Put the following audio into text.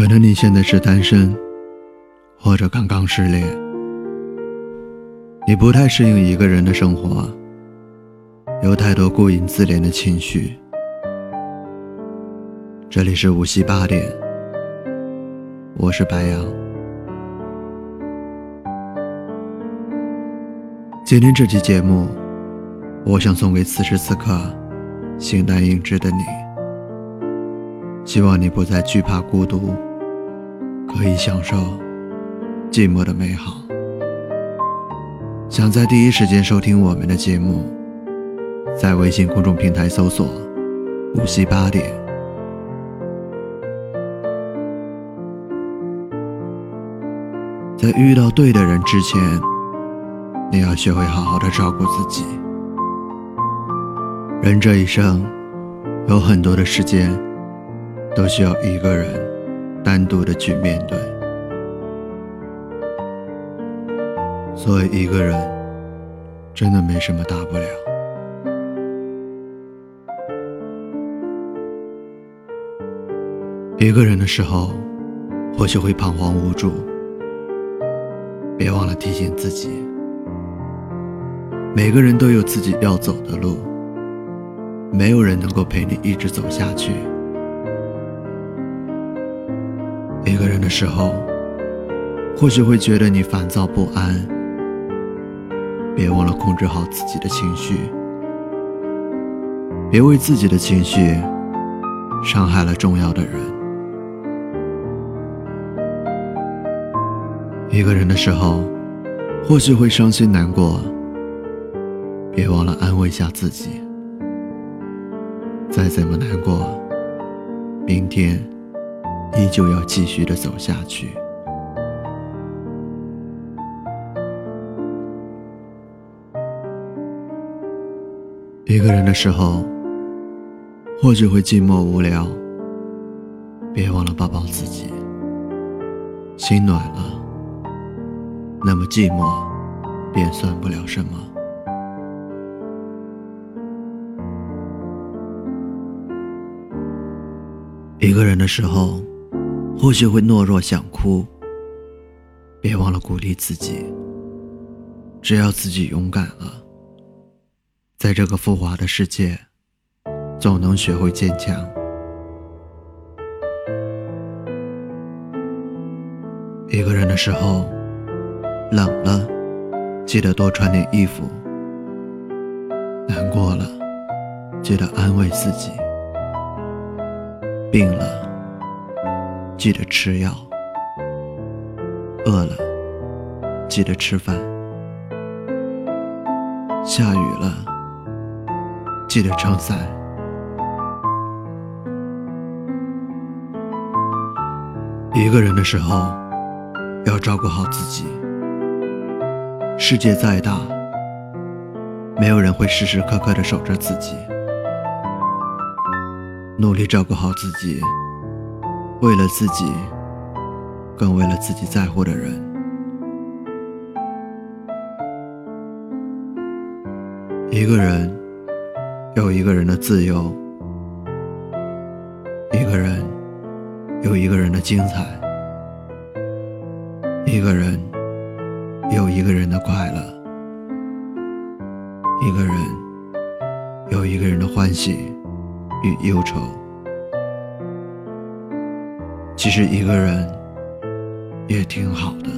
可能你现在是单身，或者刚刚失恋，你不太适应一个人的生活，有太多顾影自怜的情绪。这里是无锡八点，我是白羊。今天这期节目，我想送给此时此刻形单影只的你。希望你不再惧怕孤独，可以享受寂寞的美好。想在第一时间收听我们的节目，在微信公众平台搜索“无锡八点”。在遇到对的人之前，你要学会好好的照顾自己。人这一生，有很多的时间。都需要一个人单独的去面对，所以一个人真的没什么大不了。一个人的时候，或许会彷徨无助，别忘了提醒自己，每个人都有自己要走的路，没有人能够陪你一直走下去。一个人的时候，或许会觉得你烦躁不安，别忘了控制好自己的情绪，别为自己的情绪伤害了重要的人。一个人的时候，或许会伤心难过，别忘了安慰一下自己，再怎么难过，明天。依旧要继续的走下去。一个人的时候，或许会寂寞无聊，别忘了抱抱自己。心暖了，那么寂寞便算不了什么。一个人的时候。或许会懦弱想哭，别忘了鼓励自己。只要自己勇敢了，在这个浮华的世界，总能学会坚强。一个人的时候，冷了，记得多穿点衣服；难过了，记得安慰自己；病了。记得吃药，饿了记得吃饭，下雨了记得撑伞。一个人的时候要照顾好自己。世界再大，没有人会时时刻刻的守着自己。努力照顾好自己。为了自己，更为了自己在乎的人。一个人有一个人的自由，一个人有一个人的精彩，一个人有一个人的快乐，一个人有一个人的欢喜与忧愁。其实一个人也挺好的。